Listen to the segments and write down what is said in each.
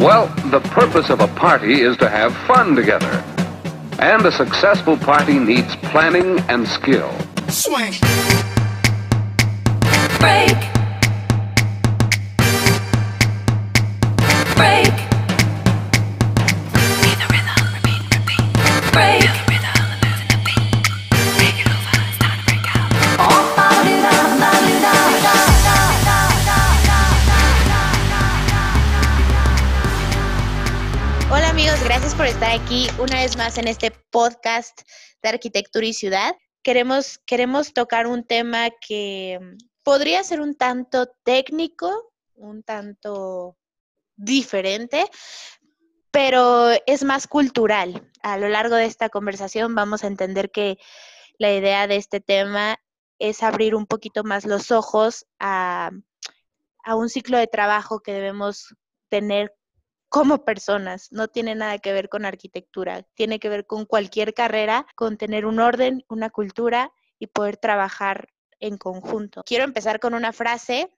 Well, the purpose of a party is to have fun together. And a successful party needs planning and skill. Swing. Break. Aquí una vez más en este podcast de arquitectura y ciudad. Queremos, queremos tocar un tema que mm, podría ser un tanto técnico, un tanto diferente, pero es más cultural. A lo largo de esta conversación vamos a entender que la idea de este tema es abrir un poquito más los ojos a, a un ciclo de trabajo que debemos tener como personas, no tiene nada que ver con arquitectura, tiene que ver con cualquier carrera, con tener un orden, una cultura y poder trabajar en conjunto. Quiero empezar con una frase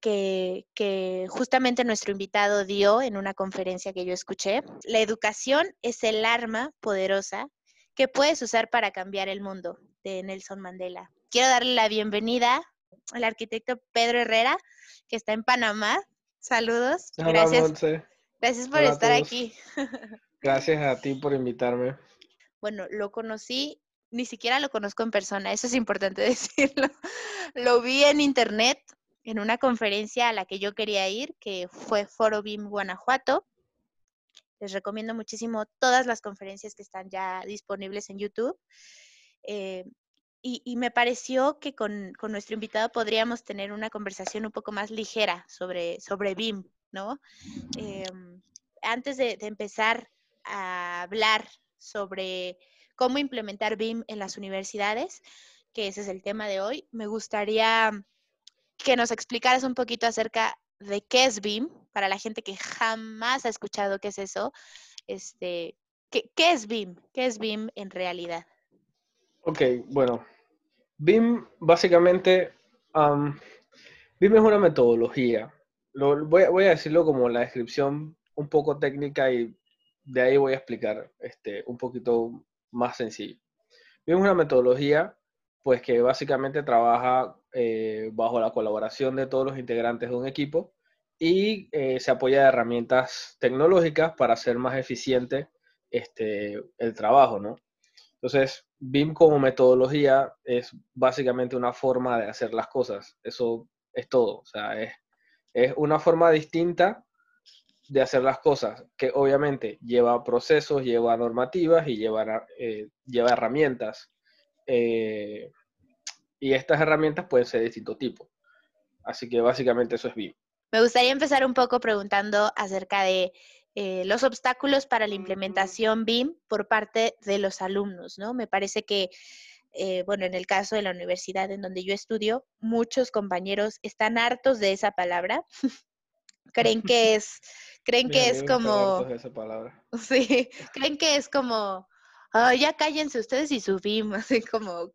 que, que justamente nuestro invitado dio en una conferencia que yo escuché. La educación es el arma poderosa que puedes usar para cambiar el mundo, de Nelson Mandela. Quiero darle la bienvenida al arquitecto Pedro Herrera, que está en Panamá. Saludos. Hola, Gracias. Monse. Gracias por Hola estar aquí. Gracias a ti por invitarme. Bueno, lo conocí, ni siquiera lo conozco en persona, eso es importante decirlo. Lo vi en internet, en una conferencia a la que yo quería ir, que fue Foro BIM Guanajuato. Les recomiendo muchísimo todas las conferencias que están ya disponibles en YouTube. Eh, y, y me pareció que con, con nuestro invitado podríamos tener una conversación un poco más ligera sobre, sobre BIM, ¿no? Em, antes de, empezar a hablar sobre cómo implementar BIM en las universidades, que ese es el tema de hoy, me gustaría que nos explicaras un poquito acerca de qué es BIM, para la gente que jamás ha escuchado qué es eso. Este, ¿qué, es BIM? ¿Qué es BIM en realidad? Ok, bueno. BIM, básicamente, am, BIM es una metodología. Lo, voy, a- voy a decirlo como la descripción un poco técnica y de ahí voy a explicar este, un poquito más sencillo. Es una metodología pues que básicamente trabaja eh, bajo la colaboración de todos los integrantes de un equipo y eh, se apoya de herramientas tecnológicas para hacer más eficiente este, el trabajo, ¿no? Entonces, BIM como metodología es básicamente una forma de hacer las cosas. Eso es todo. O sea, es, es una forma distinta de hacer las cosas, que obviamente lleva procesos, lleva normativas y lleva, eh, lleva herramientas. Eh, y estas herramientas pueden ser de distinto tipo. Así que básicamente eso es BIM. Me gustaría empezar un poco preguntando acerca de eh, los obstáculos para la implementación BIM por parte de los alumnos, ¿no? Me parece que, eh, bueno, en el caso de la universidad en donde yo estudio, muchos compañeros están hartos de esa palabra. creen que es, creen que es como, esa palabra. sí, creen que es como, "Ay, ya cállense ustedes y su BIM, así como,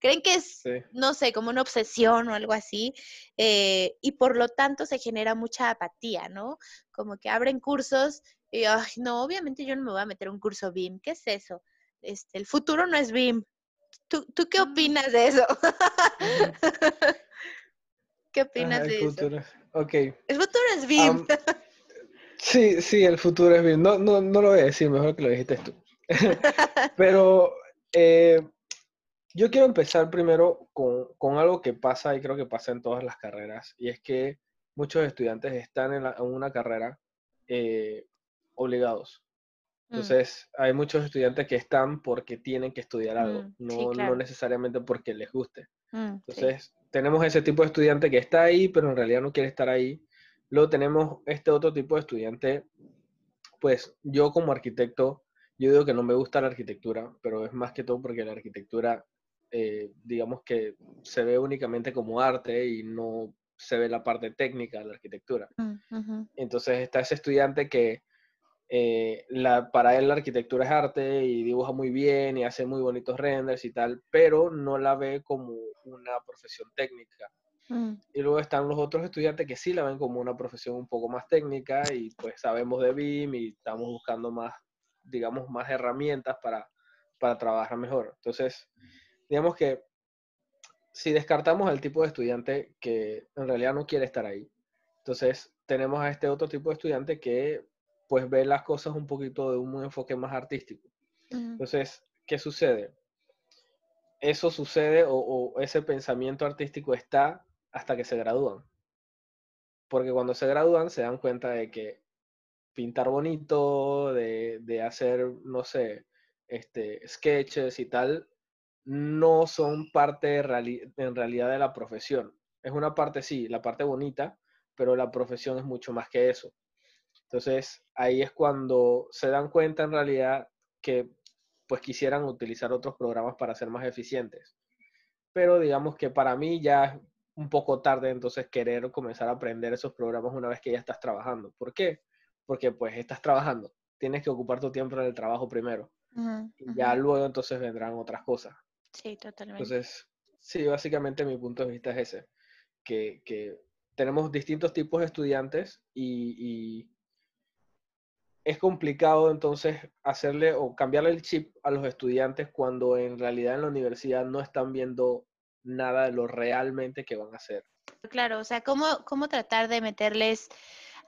creen que es Sí. no sé, como una obsesión o algo así, eh, y por lo tanto se genera mucha apatía, ¿no? Como que abren cursos y, ay, no, obviamente yo no me voy a meter un curso BIM, ¿qué es eso? Este, el futuro no es BIM. ¿Tú, tú qué opinas de eso? ¿Qué opinas de eso? El futuro es BIM. Am, sí, sí, el futuro es BIM. No, no, no lo voy a decir, mejor que lo dijiste tú. Pero eh, yo quiero empezar primero con, con algo que pasa y creo que pasa en todas las carreras, y es que muchos estudiantes están en, la- en una carrera eh, obligados. Mm, Entonces, hay muchos estudiantes que están porque tienen que estudiar algo, Mm, sí, no, no claro. necesariamente porque les guste. mm, sí. Entonces, tenemos ese tipo de estudiante que está ahí, pero en realidad no quiere estar ahí. Luego tenemos este otro tipo de estudiante, pues yo como arquitecto, yo digo que no me gusta la arquitectura, pero es más que todo porque la arquitectura, eh, digamos que se ve únicamente como arte y no se ve la parte técnica de la arquitectura. Mm, ujú. Entonces está ese estudiante que eh, la, para él la arquitectura es arte y dibuja muy bien y hace muy bonitos renders y tal, pero no la ve como una profesión técnica. Mm, Y luego están los otros estudiantes que sí la ven como una profesión un poco más técnica y pues sabemos de BIM y estamos buscando más, digamos, más herramientas para, para trabajar mejor. Entonces, digamos que si descartamos al tipo de estudiante que en realidad no quiere estar ahí, entonces tenemos a este otro tipo de estudiante que pues ve las cosas un poquito de un enfoque más artístico. mm, Entonces, ¿qué sucede? Eso sucede o, o ese pensamiento artístico está hasta que se gradúan. Porque cuando se gradúan se dan cuenta de que pintar bonito, de, de hacer, no sé, este, sketches y tal, no son parte de reali- en realidad de la profesión. Es una parte, sí, la parte bonita, pero la profesión es mucho más que eso. Entonces, ahí es cuando se dan cuenta en realidad que pues quisieran utilizar otros programas para ser más eficientes. Pero digamos que para mí ya es un poco tarde entonces querer comenzar a aprender esos programas una vez que ya estás trabajando. ¿Por qué? Porque pues estás trabajando, tienes que ocupar tu tiempo en el trabajo primero ujú, y ya ujú. luego entonces vendrán otras cosas. Sí, totalmente. Entonces, sí, básicamente mi punto de vista es ese, que, que tenemos distintos tipos de estudiantes y, y es complicado entonces hacerle o cambiarle el chip a los estudiantes cuando en realidad en la universidad no están viendo nada de lo realmente que van a hacer. Claro, o sea, ¿cómo, cómo tratar de meterles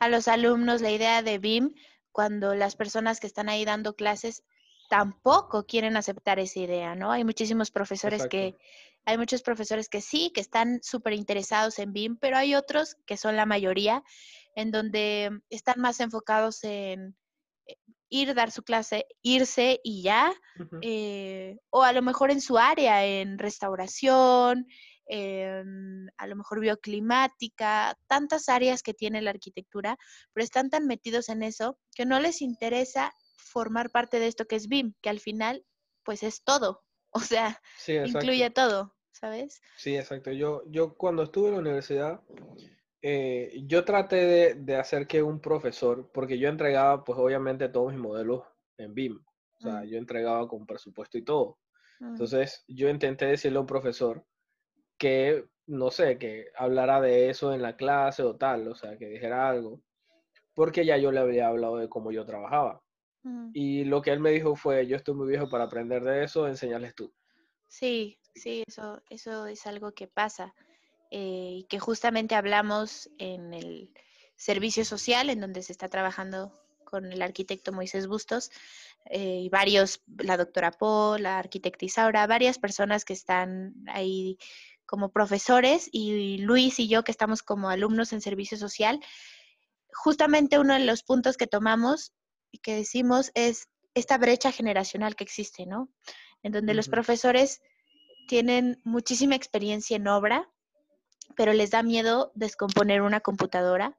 a los alumnos la idea de BIM cuando las personas que están ahí dando clases tampoco quieren aceptar esa idea, ¿no? Hay muchísimos profesores Exacto. que, hay muchos profesores que sí, que están súper interesados en BIM, pero hay otros que son la mayoría, en donde están más enfocados en ir, dar su clase, irse y ya, eh, o a lo mejor en su área, en restauración, en, a lo mejor bioclimática, tantas áreas que tiene la arquitectura, pero están tan metidos en eso que no les interesa formar parte de esto que es BIM, que al final pues es todo, o sea, Sí, incluye todo, ¿sabes? Sí, exacto. Yo, yo cuando estuve en la universidad, eh, yo traté de, de hacer que un profesor, porque yo entregaba, pues obviamente todos mis modelos en BIM, o sea, Mm. yo entregaba con presupuesto y todo. Mm, Entonces, yo intenté decirle a un profesor que, no sé, que hablara de eso en la clase o tal, o sea, que dijera algo, porque ya yo le había hablado de cómo yo trabajaba. mm. Y lo que él me dijo fue, yo estoy muy viejo para aprender de eso, enseñarles tú. Sí, sí, eso, eso es algo que pasa eh, que justamente hablamos en el servicio social, en donde se está trabajando con el arquitecto Moisés Bustos eh, y varios, la doctora Po, la arquitecta Isaura, varias personas que están ahí como profesores y Luis y yo que estamos como alumnos en servicio social. Justamente uno de los puntos que tomamos y que decimos es esta brecha generacional que existe, ¿no? En donde los profesores tienen muchísima experiencia en obra, pero les da miedo descomponer una computadora.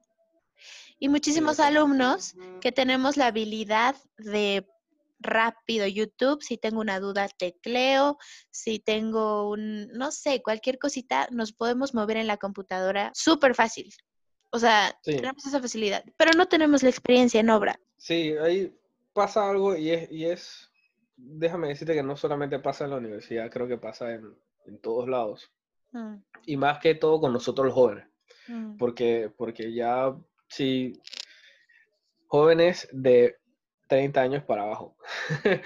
Y muchísimos alumnos que tenemos la habilidad de rápido YouTube, si tengo una duda tecleo, si tengo un, no sé, cualquier cosita, nos podemos mover en la computadora súper fácil. O sea, Sí. tenemos esa facilidad, pero no tenemos la experiencia en obra. Sí, ahí pasa algo y es, y es, déjame decirte que no solamente pasa en la universidad, creo que pasa en, en todos lados. Mm, Y más que todo con nosotros los jóvenes, mm, porque, porque ya, sí, jóvenes de 30 años para abajo.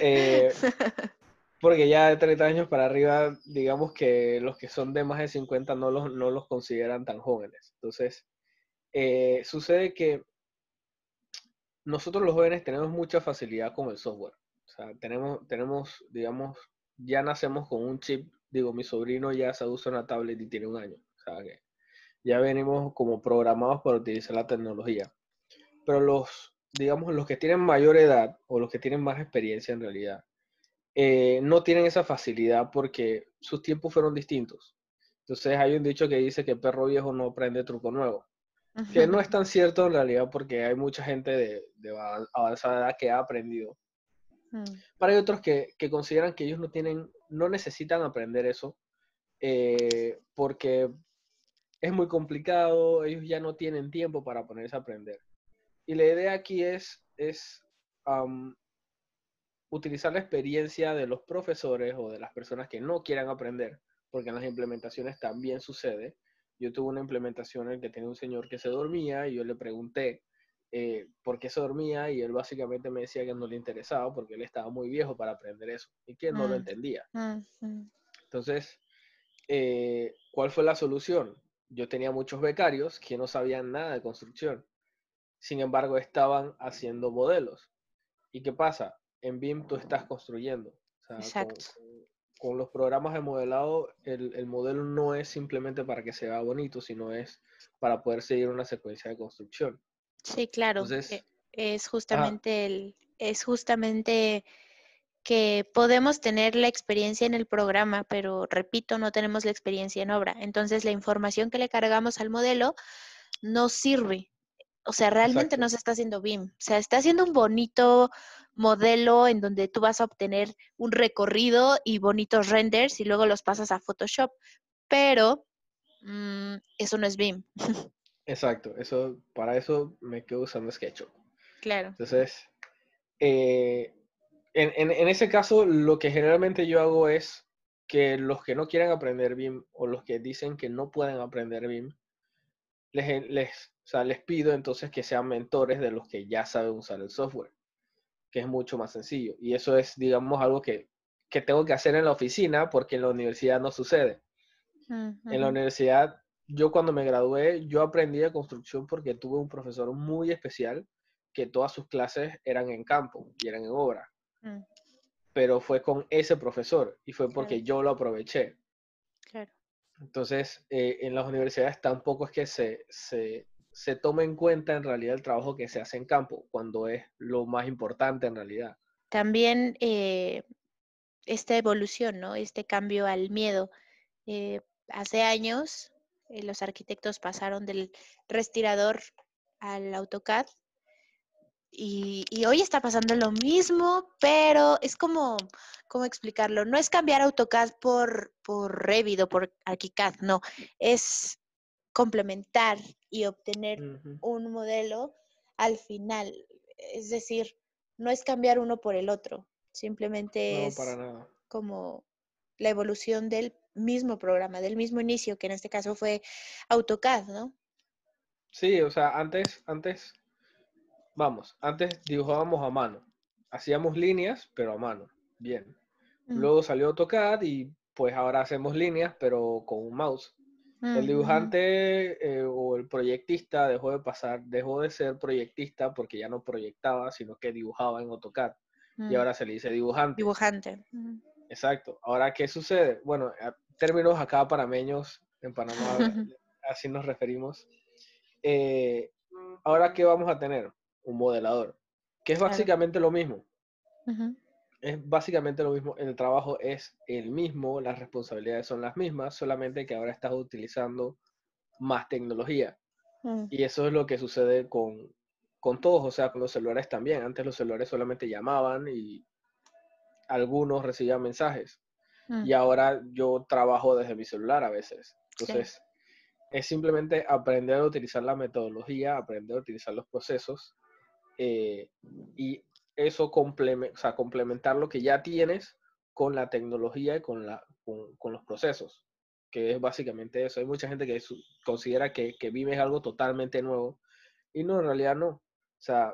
Eh, porque ya de 30 años para arriba, digamos que los que son de más de 50 no los, no los consideran tan jóvenes. Entonces, eh, sucede que nosotros los jóvenes tenemos mucha facilidad con el software. O sea, tenemos, tenemos, digamos, ya nacemos con un chip. Digo, mi sobrino ya se usa una tablet y tiene un año. O sea, que ya venimos como programados para utilizar la tecnología. Pero los, digamos, los que tienen mayor edad o los que tienen más experiencia en realidad, eh, no tienen esa facilidad porque sus tiempos fueron distintos. Entonces hay un dicho que dice que perro viejo no aprende truco nuevo que no es tan cierto en realidad porque hay mucha gente de, de avan- avanzada edad que ha aprendido. Mm, Pero hay otros que, que consideran que ellos no tienen, no necesitan aprender eso eh, porque es muy complicado, ellos ya no tienen tiempo para ponerse a aprender. Y la idea aquí es, es utilizar la experiencia de los profesores o de las personas que no quieran aprender porque en las implementaciones también sucede. Yo tuve una implementación en que tenía un señor que se dormía y yo le pregunté eh, por qué se dormía y él básicamente me decía que no le interesaba porque él estaba muy viejo para aprender eso y que no lo Mm. entendía. Mm, mm. Entonces, eh, ¿cuál fue la solución? Yo tenía muchos becarios que no sabían nada de construcción. Sin embargo, estaban haciendo modelos. ¿Y qué pasa? En BIM tú estás construyendo. O sea, Exacto. con, con los programas de modelado, el, el modelo no es simplemente para que se vea bonito, sino es para poder seguir una secuencia de construcción. Sí, claro. Entonces, e- es justamente el, es justamente que podemos tener la experiencia en el programa, pero repito, no tenemos la experiencia en obra. Entonces, la información que le cargamos al modelo no sirve. O sea, realmente Exacto. no se está haciendo BIM. O sea, está haciendo un bonito modelo en donde tú vas a obtener un recorrido y bonitos renders y luego los pasas a Photoshop. Pero mm, eso no es BIM. Exacto, eso, para eso me quedo usando SketchUp. Claro. Entonces, eh, en, en- en ese caso, lo que generalmente yo hago es que los que no quieren aprender BIM o los que dicen que no pueden aprender BIM, les, les, o sea, les pido entonces que sean mentores de los que ya saben usar el software, que es mucho más sencillo. Y eso es, digamos, algo que, que tengo que hacer en la oficina porque en la universidad no sucede. En la universidad, yo cuando me gradué, yo aprendí de construcción porque tuve un profesor muy especial que todas sus clases eran en campo y eran en obra, Mm, pero fue con ese profesor y fue porque Claro. yo lo aproveché. claro. Entonces, eh, en las universidades tampoco es que se, se, se tome en cuenta en realidad el trabajo que se hace en campo, cuando es lo más importante en realidad. También eh, esta evolución, ¿no? Este cambio al miedo. Eh, hace años eh, los arquitectos pasaron del respirador al AutoCAD y, y hoy está pasando lo mismo, pero es como, ¿cómo explicarlo? No es cambiar AutoCAD por, por Revit o por ArchiCAD, no, es complementar y obtener un modelo al final. Es decir, no es cambiar uno por el otro, simplemente No, es para nada. como la evolución del mismo programa, del mismo inicio, que en este caso fue AutoCAD, ¿no? Sí, o sea, antes, antes, vamos, antes dibujábamos a mano. Hacíamos líneas, pero a mano. Bien. Mm, Luego salió AutoCAD y pues ahora hacemos líneas, pero con un mouse. El dibujante eh, o el proyectista dejó de pasar, dejó de ser proyectista porque ya no proyectaba, sino que dibujaba en AutoCAD. Y mm, ahora se le dice dibujante. Dibujante. Exacto. Ahora, ¿qué sucede? Bueno, términos acá parameños, en Panamá así nos referimos. Eh, ahora, ¿qué vamos a tener? Un modelador, que es básicamente lo mismo. Es básicamente lo mismo, el trabajo es el mismo, las responsabilidades son las mismas, solamente que ahora estás utilizando más tecnología. mm, Y eso es lo que sucede con, con todos, o sea, con los celulares también. Antes los celulares solamente llamaban y algunos recibían mensajes. mm. Y ahora yo trabajo desde mi celular a veces. Entonces, es simplemente aprender a utilizar la metodología, aprender a utilizar los procesos eh, y eso complemen- o sea, complementar lo que ya tienes con la tecnología y con, la, con, con los procesos, que es básicamente eso. Hay mucha gente que su- considera que, que Vime es algo totalmente nuevo y no, en realidad no. O sea,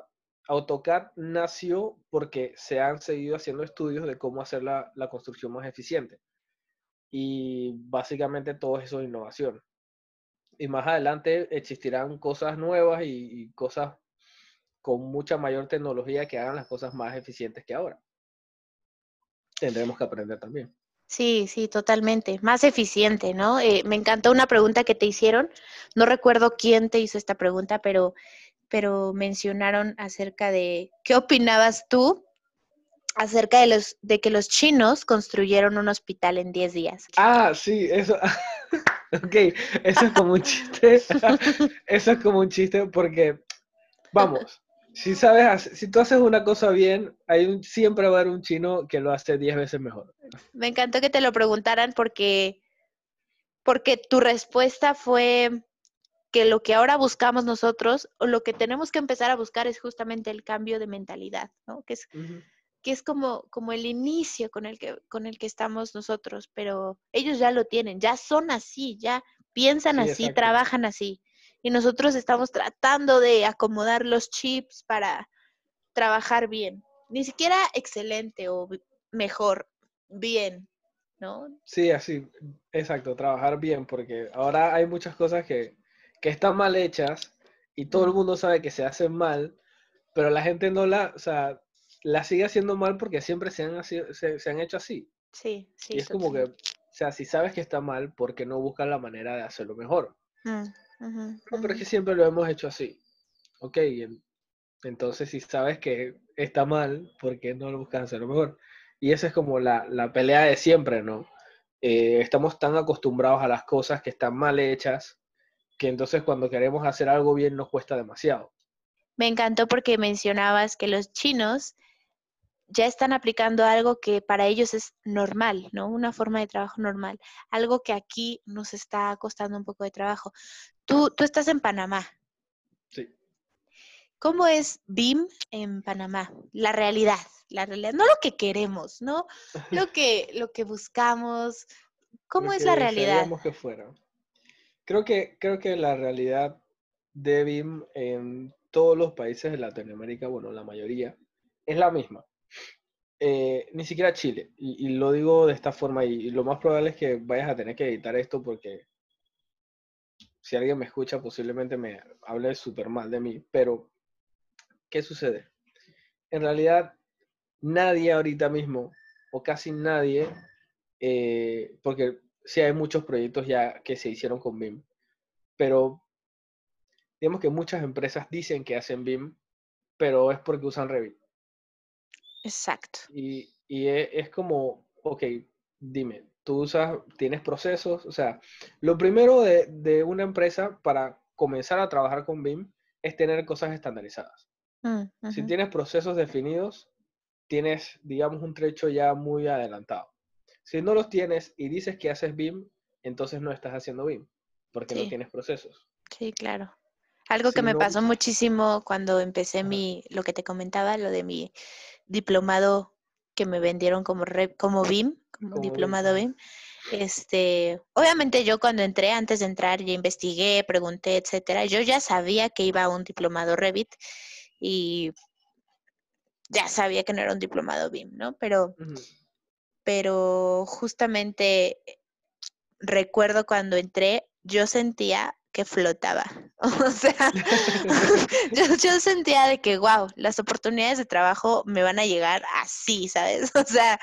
AutoCAD nació porque se han seguido haciendo estudios de cómo hacer la, construcción más eficiente. Y básicamente todo eso es innovación. Y más adelante existirán cosas nuevas y, y cosas con mucha mayor tecnología que hagan las cosas más eficientes que ahora. Tendremos que aprender también. Sí, sí, totalmente. Más eficiente, ¿no? Eh, me encantó una pregunta que te hicieron. No recuerdo quién te hizo esta pregunta, pero, pero mencionaron acerca de qué opinabas tú acerca de los de que los chinos construyeron un hospital en 10 días. Ah, sí, eso. ok, eso es como un chiste. eso es como un chiste porque, vamos, si sabes, si tú haces una cosa bien, hay un, siempre va a haber un chino que lo hace 10 veces mejor. Me encantó que te lo preguntaran porque, porque tu respuesta fue que lo que ahora buscamos nosotros o lo que tenemos que empezar a buscar es justamente el cambio de mentalidad, ¿no? Que es que es como, como el inicio con el, que, con el que estamos nosotros, pero ellos ya lo tienen, ya son así, ya piensan Sí, así, exacto. trabajan así. Y nosotros estamos tratando de acomodar los chips para trabajar bien. Ni siquiera excelente o mejor, bien, ¿no? Sí, así, exacto, trabajar bien, porque ahora hay muchas cosas que, que están mal hechas y todo el mundo sabe que se hacen mal, pero la gente no la, o sea, la sigue haciendo mal porque siempre se han, se, se han hecho así. Sí, sí. Y es como que, o sea, si sabes que está mal, ¿por qué no buscas la manera de hacerlo mejor? Mm, No, pero es que siempre lo hemos hecho así. Ok, entonces si sabes que está mal, ¿por qué no lo buscas hacerlo mejor? Y esa es como la, la pelea de siempre, ¿no? Eh, estamos tan acostumbrados a las cosas que están mal hechas, que entonces cuando queremos hacer algo bien nos cuesta demasiado. Me encantó porque mencionabas que los chinos ya están aplicando algo que para ellos es normal, ¿no? Una forma de trabajo normal, algo que aquí nos está costando un poco de trabajo. Tú, tú estás en Panamá. Sí. ¿Cómo es BIM en Panamá? La realidad, la realidad, no lo que queremos, ¿no? Lo que, lo que buscamos. ¿Cómo Lo es que la realidad? que fuera. Creo que, creo que la realidad de BIM en todos los países de Latinoamérica, bueno, la mayoría, es la misma. Eh, ni siquiera Chile. Y, lo digo de esta forma, y, y lo más probable es que vayas a tener que editar esto porque si alguien me escucha posiblemente me hable súper mal de mí. Pero, ¿qué sucede? En realidad, nadie ahorita mismo, o casi nadie, eh, porque sí hay muchos proyectos ya que se hicieron con BIM, pero digamos que muchas empresas dicen que hacen BIM, pero es porque usan Revit. Exacto. Y, y e- es como, ok, dime, tú usas, tienes procesos, o sea, lo primero de, de una empresa para comenzar a trabajar con BIM es tener cosas estandarizadas. Mm, Si tienes procesos definidos, tienes, digamos, un trecho ya muy adelantado. Si no los tienes y dices que haces BIM, entonces no estás haciendo BIM, porque no tienes procesos. Sí, claro. Algo que me no- pasó muchísimo cuando empecé Ajá. mi, lo que te comentaba, lo de mi diplomado que me vendieron como re- como BIM, como diplomado. BIM. Este, obviamente yo cuando entré, antes de entrar, ya investigué, pregunté, etcétera. Yo ya sabía que iba a un diplomado Revit y ya sabía que no era un diplomado BIM, ¿no? Pero. Pero justamente recuerdo cuando entré, yo sentía que flotaba. O sea, yo, yo sentía de que, wow, las oportunidades de trabajo me van a llegar así, ¿sabes? O sea,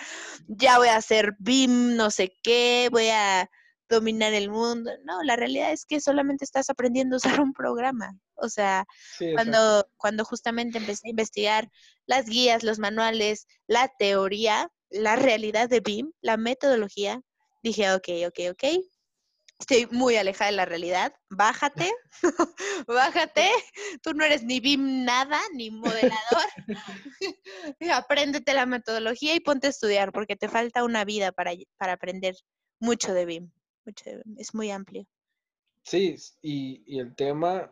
ya voy a hacer BIM, no sé qué, voy a dominar el mundo. No, la realidad es que solamente estás aprendiendo a usar un programa. O sea, Sí, cuando, cuando justamente empecé a investigar las guías, los manuales, la teoría, la realidad de BIM, la metodología, dije, ok, ok, ok, estoy muy alejada de la realidad, bájate, bájate, tú no eres ni BIM nada, ni modelador, apréndete la metodología y ponte a estudiar, porque te falta una vida para, para aprender mucho de BIM, mucho de BIM, es muy amplio. Sí, y, y el tema,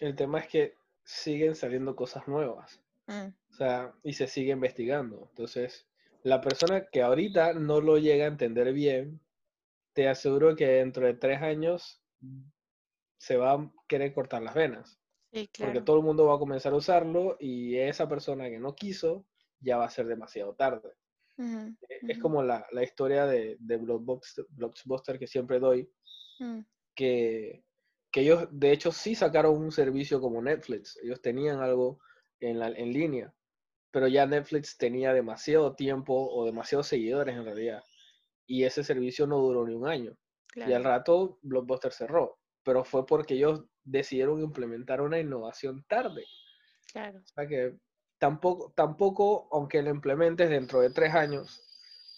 el tema es que siguen saliendo cosas nuevas. Mm, O sea, y se sigue investigando. Entonces, la persona que ahorita no lo llega a entender bien, te aseguro que dentro de tres años se va a querer cortar las venas. sí, Porque todo el mundo va a comenzar a usarlo y esa persona que no quiso ya va a ser demasiado tarde. Ujú, E- Es como la, la historia de, de Blockbuster, Blockbuster que siempre doy, mm, que, que ellos de hecho sí sacaron un servicio como Netflix. Ellos tenían algo en, la, en línea, pero ya Netflix tenía demasiado tiempo o demasiados seguidores en realidad. Y ese servicio no duró ni un año. Y al rato Blockbuster cerró. Pero fue porque ellos decidieron implementar una innovación tarde. Claro. O sea que tampoco, tampoco, aunque lo implementes dentro de tres años,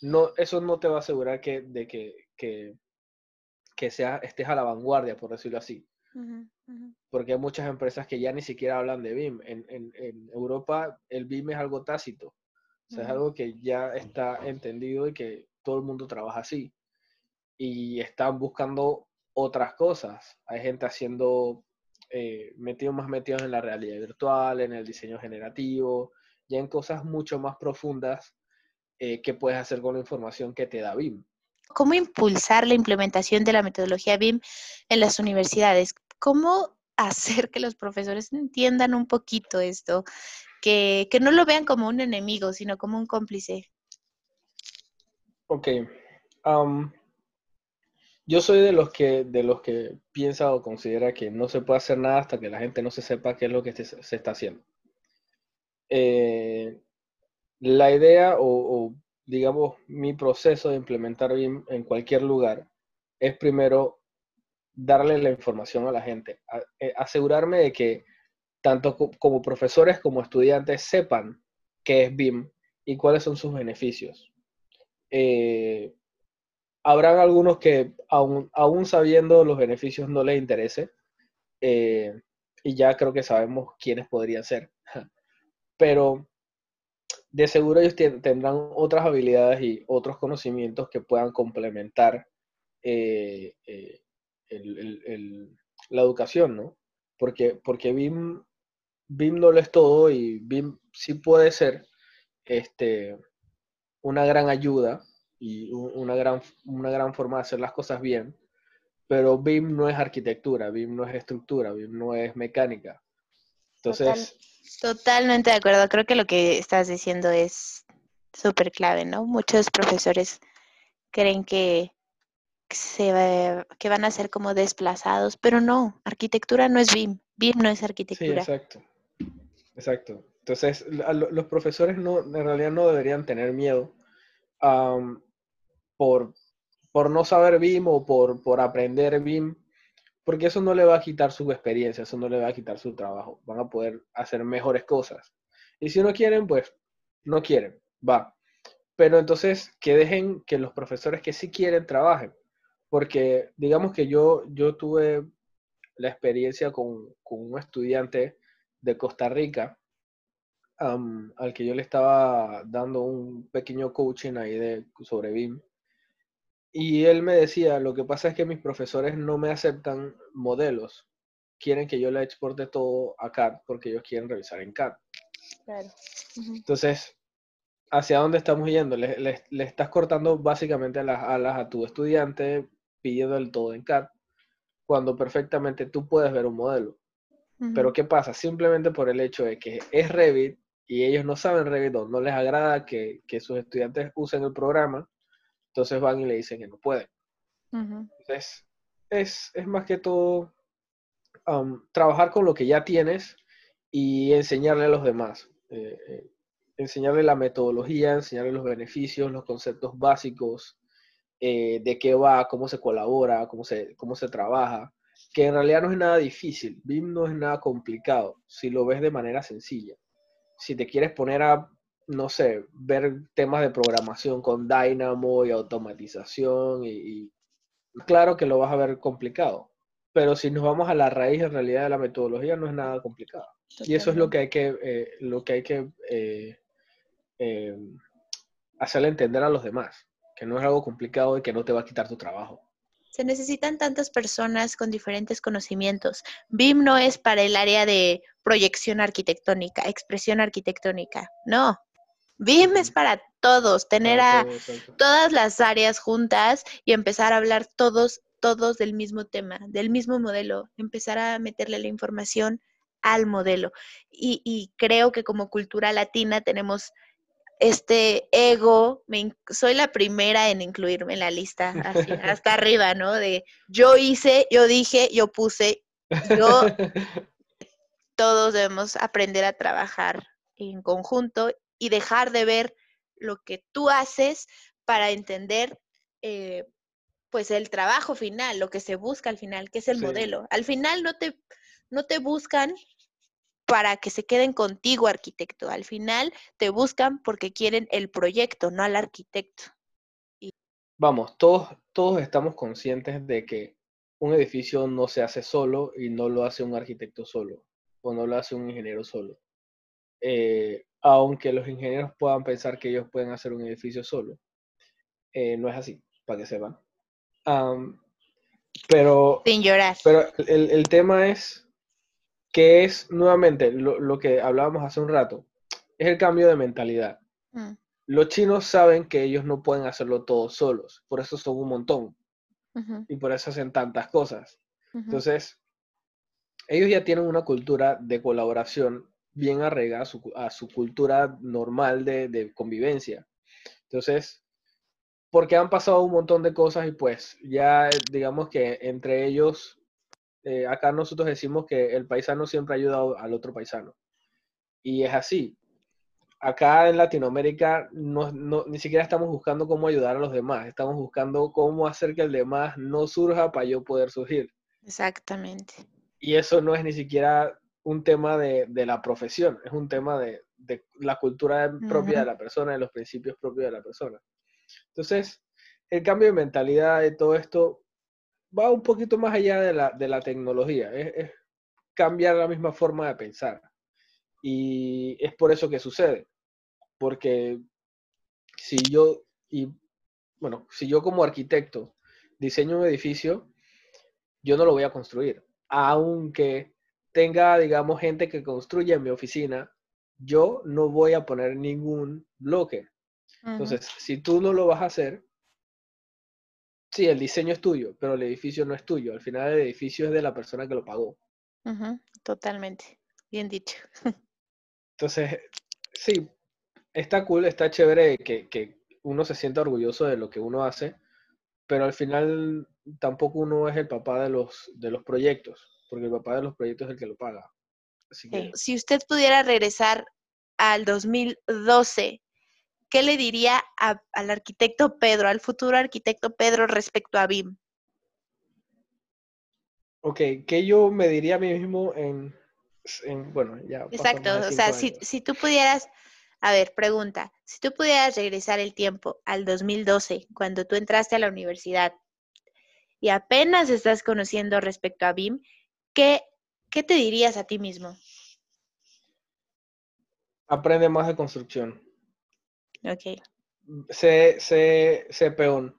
no, eso no te va a asegurar que, de que, que, que sea, estés a la vanguardia, por decirlo así. Porque hay muchas empresas que ya ni siquiera hablan de BIM. En, en, en Europa el BIM es algo tácito. O sea, es algo que ya está entendido y que todo el mundo trabaja así. Y están buscando otras cosas. Hay gente haciendo, eh, metido más metidos en la realidad virtual, en el diseño generativo, ya en cosas mucho más profundas eh, que puedes hacer con la información que te da BIM. ¿Cómo impulsar la implementación de la metodología BIM en las universidades? ¿Cómo hacer que los profesores entiendan un poquito esto? Que, que no lo vean como un enemigo, sino como un cómplice. Ok. am, yo soy de los que, de los que piensa o considera que no se puede hacer nada hasta que la gente no se sepa qué es lo que se, se está haciendo. Eh, la idea o, o, digamos, mi proceso de implementar BIM en cualquier lugar es primero darle la información a la gente, eh, asegurarme de que tanto co- como profesores como estudiantes sepan qué es BIM y cuáles son sus beneficios. Eh, habrán algunos que aún, aún sabiendo los beneficios no les interese, eh, y ya creo que sabemos quiénes podrían ser. Pero de seguro ellos tendrán otras habilidades y otros conocimientos que puedan complementar eh, el- la educación, ¿no? Porque, porque BIM, no lo es todo y BIM sí puede ser este, una gran ayuda y una gran, una gran forma de hacer las cosas bien, pero BIM no es arquitectura, BIM no es estructura, BIM no es mecánica. Entonces, Totalmente de acuerdo. Creo que lo que estás diciendo es súper clave, ¿no? Muchos profesores creen que se que van a ser como desplazados, pero no, arquitectura no es BIM, BIM no es sí, arquitectura. exacto. Exacto. Entonces, los profesores no, en realidad no deberían tener miedo por, por no saber BIM o por, por aprender BIM, porque eso no le va a quitar su experiencia, eso no le va a quitar su trabajo. Van a poder hacer mejores cosas. Y si no quieren, pues no quieren, va. Pero entonces que dejen que los profesores que sí quieren trabajen, porque digamos que yo, yo tuve la experiencia con, con un estudiante de Costa Rica al que yo le estaba dando un pequeño coaching ahí de, sobre BIM. Y él me decía, lo que pasa es que mis profesores no me aceptan modelos. Quieren que yo le exporte todo a CAD porque ellos quieren revisar en CAD. Claro. Entonces, ¿hacia dónde estamos yendo? Le, le- le estás cortando básicamente las alas a tu estudiante pidiendo el todo en CAD, cuando perfectamente tú puedes ver un modelo. Pero. ¿qué pasa? Simplemente por el hecho de que es Revit y ellos no saben Revit o no les agrada que, que sus estudiantes usen el programa, entonces van y le dicen que no pueden. Entonces, es, es más que todo am, trabajar con lo que ya tienes y enseñarle a los demás. Eh, eh, enseñarle la metodología, enseñarle los beneficios, los conceptos básicos, eh, de qué va, cómo se colabora, cómo se, cómo se trabaja, que en realidad no es nada difícil. BIM no es nada complicado si lo ves de manera sencilla. Si te quieres poner a, no sé, ver temas de programación con Dynamo y automatización y, claro que lo vas a ver complicado. Pero si nos vamos a la raíz en realidad de la metodología, no es nada complicado. Y eso es lo que hay que, eh, lo que, hay que eh, eh, hacerle entender a los demás, que no es algo complicado y que no te va a quitar tu trabajo. Se necesitan tantas personas con diferentes conocimientos. BIM no es para el área de proyección arquitectónica, expresión arquitectónica. No. BIM es para todos, tener Para a todas las áreas juntas y empezar a hablar todos, todos del mismo tema, del mismo modelo, empezar a meterle la información al modelo. Y, y creo que como cultura latina tenemos este ego, me soy la primera en incluirme en la lista, así, hasta arriba, ¿no? De yo hice, yo dije, yo puse, yo, todos debemos aprender a trabajar en conjunto y dejar de ver lo que tú haces para entender, eh, pues, el trabajo final, lo que se busca al final, que es el Sí. modelo. Al final no te, no te buscan para que se queden contigo, arquitecto. Al final te buscan porque quieren el proyecto, no al arquitecto. Vamos, todos, todos estamos conscientes de que un edificio no se hace solo y no lo hace un arquitecto solo o no lo hace un ingeniero solo. Eh, aunque los ingenieros puedan pensar que ellos pueden hacer un edificio solo, eh, no es así, para que sepan. Pero Sin llorar. Pero el, el tema es que es nuevamente lo, lo que hablábamos hace un rato. es el cambio de mentalidad. Mm, Los chinos saben que ellos no pueden hacerlo todos solos, por eso son un montón y por eso hacen tantas cosas. Entonces, ellos ya tienen una cultura de colaboración bien arraigada a su, a su cultura normal de, de convivencia. Entonces, porque han pasado un montón de cosas y pues ya digamos que entre ellos, eh, acá nosotros decimos que el paisano siempre ayuda a- al otro paisano. Y es así. Acá en Latinoamérica no, no- ni siquiera estamos buscando cómo ayudar a los demás, estamos buscando cómo hacer que el demás no surja para yo poder surgir. Exactamente. Y eso no es ni siquiera un tema de, de la profesión, es un tema de, de la cultura propia de la persona, de los principios propios de la persona. Entonces, el cambio de mentalidad de todo esto va un poquito más allá de la, de la tecnología, es, es cambiar la misma forma de pensar. Y es por eso que sucede, porque si yo, y bueno, si yo como arquitecto diseño un edificio, yo no lo voy a construir, aunque tenga, digamos, gente que construya en mi oficina, yo no voy a poner ningún bloque. Entonces, si tú no lo vas a hacer, sí, el diseño es tuyo, pero el edificio no es tuyo. Al final el edificio es de la persona que lo pagó. ujú, Totalmente. Bien dicho. Entonces, sí, está cool, está chévere que, que uno se sienta orgulloso de lo que uno hace, pero al final tampoco uno es el papá de los, de los proyectos, porque el papá de los proyectos es el que lo paga. Así que, Si usted pudiera regresar al 2012, ¿qué le diría a- al arquitecto Pedro, al futuro arquitecto Pedro respecto a BIM? ok, ¿qué yo me diría a mí mismo en, en bueno, ya Exacto, o sea, si, si tú pudieras, a ver, pregunta, si tú pudieras regresar el tiempo al 2012, cuando tú entraste a la universidad y apenas estás conociendo respecto a BIM, ¿qué, qué te dirías a ti mismo? Aprende más de construcción. Ok, Sé, sé, sé peón,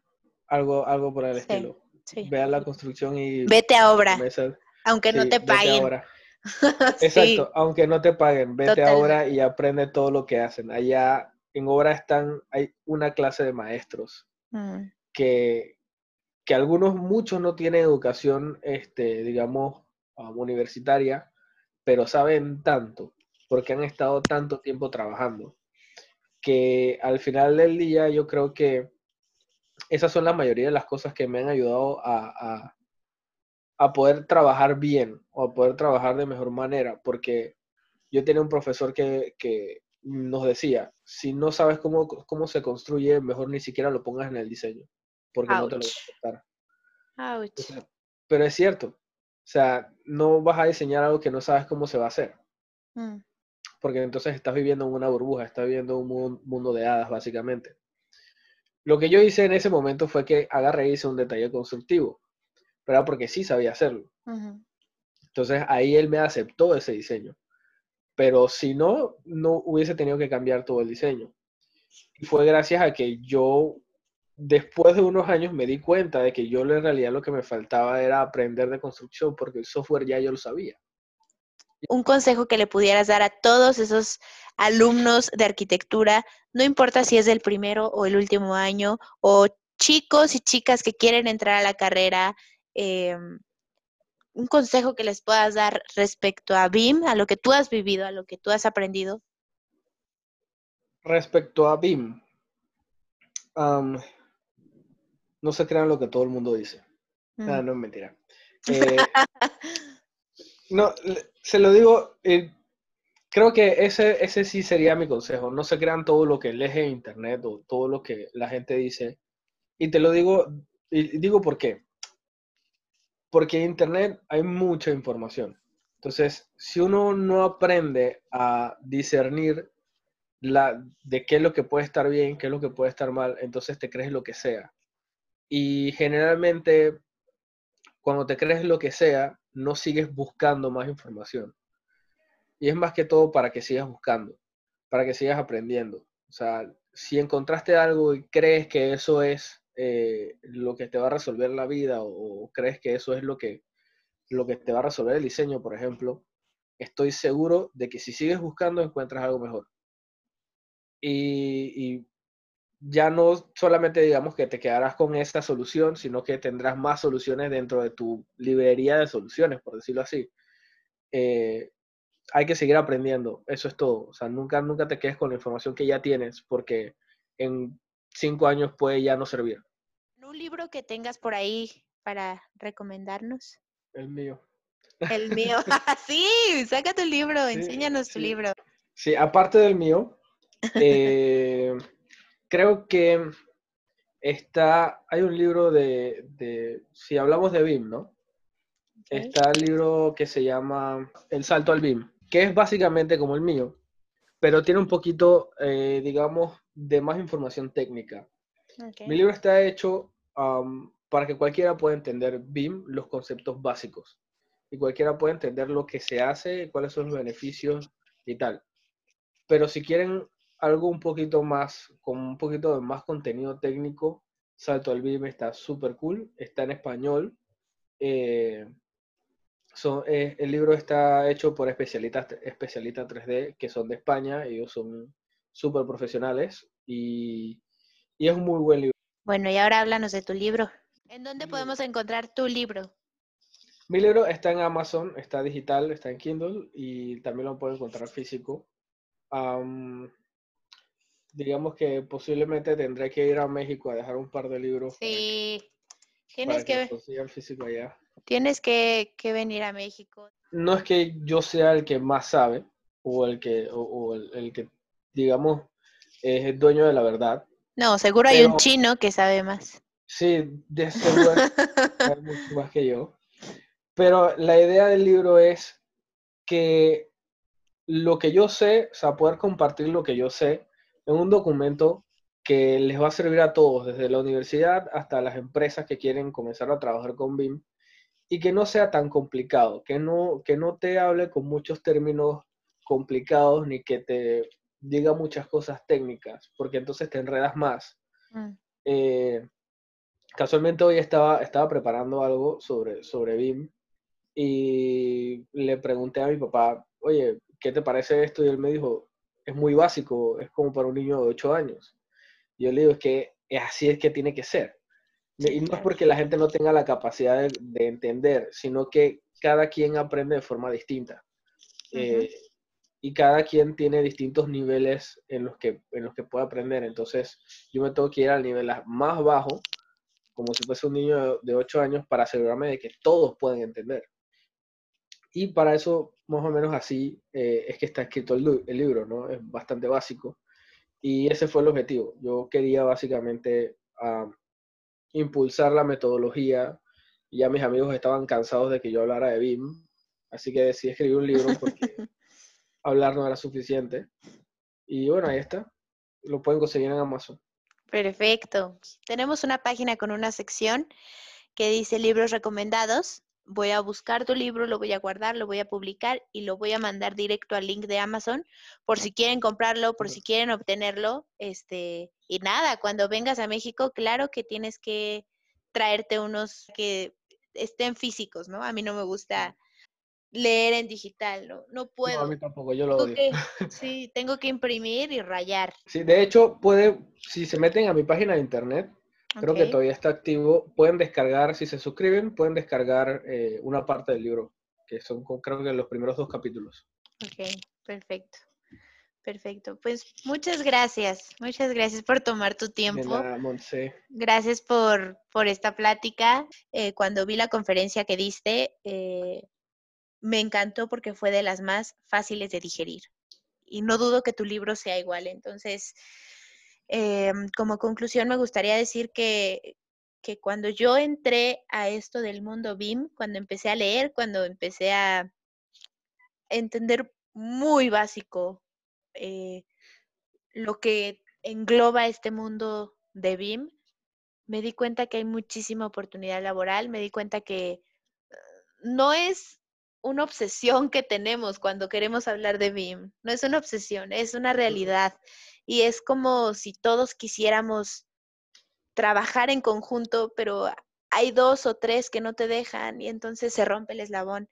algo, algo por el Sí, estilo. sí. Ve a la construcción y Vete a obra, comienza- aunque no te vete paguen. ahora. Sí, Exacto, aunque no te paguen, vete ahora Totalmente. y aprende todo lo que hacen. Allá en obra están, hay una clase de maestros mm, que, que algunos, muchos no tienen educación, este, digamos, um, universitaria, pero saben tanto, porque han estado tanto tiempo trabajando, que al final del día yo creo que esas son la mayoría de las cosas que me han ayudado a, a- a poder trabajar bien o a poder trabajar de mejor manera, porque yo tenía un profesor que, que nos decía, si no sabes cómo, cómo se construye, mejor ni siquiera lo pongas en el diseño, porque no te lo a aceptar. pero es cierto, o sea, no vas a diseñar algo que no sabes cómo se va a hacer, Mm, porque entonces estás viviendo en una burbuja, estás viviendo en un mu- mundo de hadas, básicamente. Lo que yo hice en ese momento fue que agarré y hice un detalle constructivo, pero porque sí sabía hacerlo. Entonces ahí él me aceptó ese diseño. Pero si no, no hubiese tenido que cambiar todo el diseño. Y fue gracias a que yo, después de unos años, me di cuenta de que yo en realidad lo que me faltaba era aprender de construcción, porque el software ya yo lo sabía. Un consejo que le pudieras dar a todos esos alumnos de arquitectura, no importa si es del primero o el último año, o chicos y chicas que quieren entrar a la carrera, em, un consejo que les puedas dar respecto a BIM, a lo que tú has vivido, a lo que tú has aprendido. Respecto a BIM, am, no se crean lo que todo el mundo dice. Mm. Ah, no es mentira. Eh, no, se lo digo, eh, creo que ese, ese sí sería mi consejo. No se crean todo lo que lees en internet o todo lo que la gente dice. Y te lo digo, y digo por qué. Porque en internet hay mucha información. Entonces, si uno no aprende a discernir la, de qué es lo que puede estar bien, qué es lo que puede estar mal, entonces te crees lo que sea. Y generalmente, cuando te crees lo que sea, no sigues buscando más información. Y es más que todo para que sigas buscando, para que sigas aprendiendo. O sea, si encontraste algo y crees que eso es eh, lo que te va a resolver la vida o, crees que eso es lo que, lo que te va a resolver el diseño, por ejemplo, estoy seguro de que si sigues buscando encuentras algo mejor. y, y ya no solamente digamos que te quedarás con esta solución, sino que tendrás más soluciones dentro de tu librería de soluciones, por decirlo así. Eh, hay que seguir aprendiendo, eso es todo. O sea, nunca, nunca te quedes con la información que ya tienes, porque en cinco años puede ya no servir. ¿Un libro que tengas por ahí para recomendarnos? El mío. El mío. sí, saca tu libro, Sí, enséñanos tu sí. libro. Sí, aparte del mío, eh, creo que está, hay un libro de, de- si hablamos de BIM, ¿no? Ok. Está el libro que se llama El salto al BIM, que es básicamente como el mío, pero tiene un poquito, eh, digamos, de más información técnica. Ok. Mi libro está hecho am, para que cualquiera pueda entender BIM, los conceptos básicos, y cualquiera pueda entender lo que se hace, cuáles son los beneficios y tal. Pero si quieren algo un poquito más, con un poquito de más contenido técnico, Salto al BIM está súper cool, está en español. eh, son- eh, el libro está hecho por especialistas, especialistas 3D que son de España, ellos son súper profesionales y, y es un muy buen libro. Bueno, y ahora háblanos de tu libro. ¿En dónde Mi podemos encontrar tu libro? Mi libro está en Amazon, está digital, está en Kindle y también lo pueden encontrar físico. Digamos que posiblemente tendré que ir a México a dejar un par de libros Sí, para tienes que, que, consigan físico allá. tienes que, que venir a México. No es que yo sea el que más sabe o el que, o, o el, el que, digamos, es el dueño de la verdad. No, seguro hay un chino que sabe más. Sí, de seguro sabe mucho más que yo. Pero la idea del libro es que lo que yo sé, o sea, poder compartir lo que yo sé en un documento que les va a servir a todos, desde la universidad hasta las empresas que quieren comenzar a trabajar con BIM, y que no sea tan complicado, que no, que no te hable con muchos términos complicados ni que te diga muchas cosas técnicas, porque entonces te enredas más. Mm, Eh, casualmente hoy estaba, estaba preparando algo sobre, sobre BIM y le pregunté a mi papá, oye, ¿qué te parece esto? Y él me dijo, es muy básico, es como para un niño de 8 años. Yo le digo, es que así es que tiene que ser. Y no es porque la gente no tenga la capacidad de, de entender, sino que cada quien aprende de forma distinta. Eh, y cada quien tiene distintos niveles en los, que, en los que puede aprender. Entonces, yo me tengo que ir al nivel más bajo, como si fuese un niño de 8 años, para asegurarme de que todos pueden entender. Y para eso, más o menos así, eh, es que está escrito el, libro, ¿no? Es bastante básico. Y ese fue el objetivo. Yo quería básicamente impulsar la metodología. Y ya mis amigos estaban cansados de que yo hablara de BIM, así que decidí escribir un libro porque hablar no era suficiente. Y bueno, ahí está. Lo pueden conseguir en Amazon. Perfecto. Tenemos una página con una sección que dice libros recomendados. Voy a buscar tu libro, lo voy a guardar, lo voy a publicar y lo voy a mandar directo al link de Amazon por si quieren comprarlo, por si quieren obtenerlo. Este, y nada, cuando vengas a México, claro que tienes que traerte unos que estén físicos, ¿no? A mí no me gusta leer en digital, no, no No, a puedo. mí tampoco, yo lo Tengo odio. que- sí, tengo que imprimir y rayar. Sí, de hecho, puede, si se meten a mi página de internet, creo que Ok. todavía está activo, pueden descargar, si se suscriben, pueden descargar eh, una parte del libro, que son creo que los primeros dos capítulos. Ok, perfecto. Perfecto. Pues muchas gracias. Muchas gracias por tomar tu tiempo. nada. Gracias por, por esta plática. Eh, cuando vi la conferencia que diste, eh, me encantó porque fue de las más fáciles de digerir. Y no dudo que tu libro sea igual. Entonces, em, como conclusión, me gustaría decir que, que cuando yo entré a esto del mundo BIM, cuando empecé a leer, cuando empecé a entender muy básico eh, lo que engloba este mundo de BIM, me di cuenta que hay muchísima oportunidad laboral, me di cuenta que eh, no es una obsesión que tenemos cuando queremos hablar de BIM, no es una obsesión, es una realidad y es como si todos quisiéramos trabajar en conjunto, pero hay dos o tres que no te dejan y entonces se rompe el eslabón.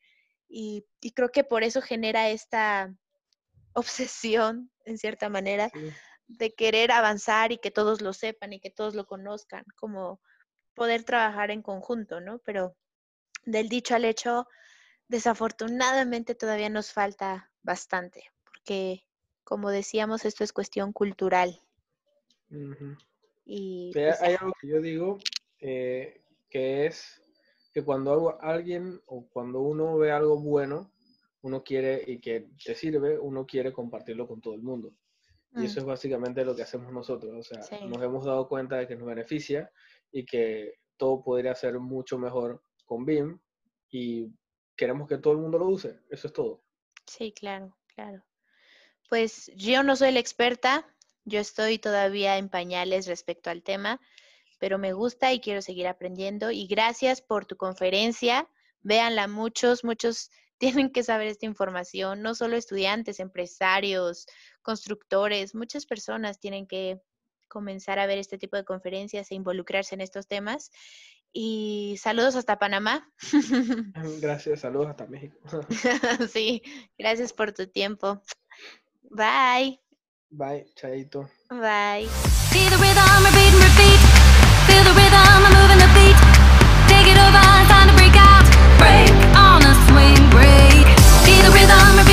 Y, y creo que por eso genera esta obsesión, en cierta manera, Sí. de querer avanzar y que todos lo sepan y que todos lo conozcan, como poder trabajar en conjunto, ¿no? Pero del dicho al hecho, desafortunadamente todavía nos falta bastante, porque como decíamos, esto es cuestión cultural. Y pues, hay algo que yo digo eh, que es que cuando alguien o cuando uno ve algo bueno, uno quiere y que te sirve, uno quiere compartirlo con todo el mundo. Y mm, eso es básicamente lo que hacemos nosotros. O sea, Sí. nos hemos dado cuenta de que nos beneficia y que todo podría ser mucho mejor con BIM y queremos que todo el mundo lo use. Eso es todo. sí, claro, claro. Pues yo no soy la experta, yo estoy todavía en pañales respecto al tema, pero me gusta y quiero seguir aprendiendo. Y gracias por tu conferencia. Véanla muchos, muchos tienen que saber esta información, no solo estudiantes, empresarios, constructores, muchas personas tienen que comenzar a ver este tipo de conferencias e involucrarse en estos temas. Y saludos hasta Panamá. Gracias, saludos hasta México. sí, gracias por tu tiempo. Bye. Bye, chaito. Bye. The rhythm, repeat and repeat. Feel the rhythm, I'm moving the beat. Take it over, time to break out. Break on a swing break. The rhythm,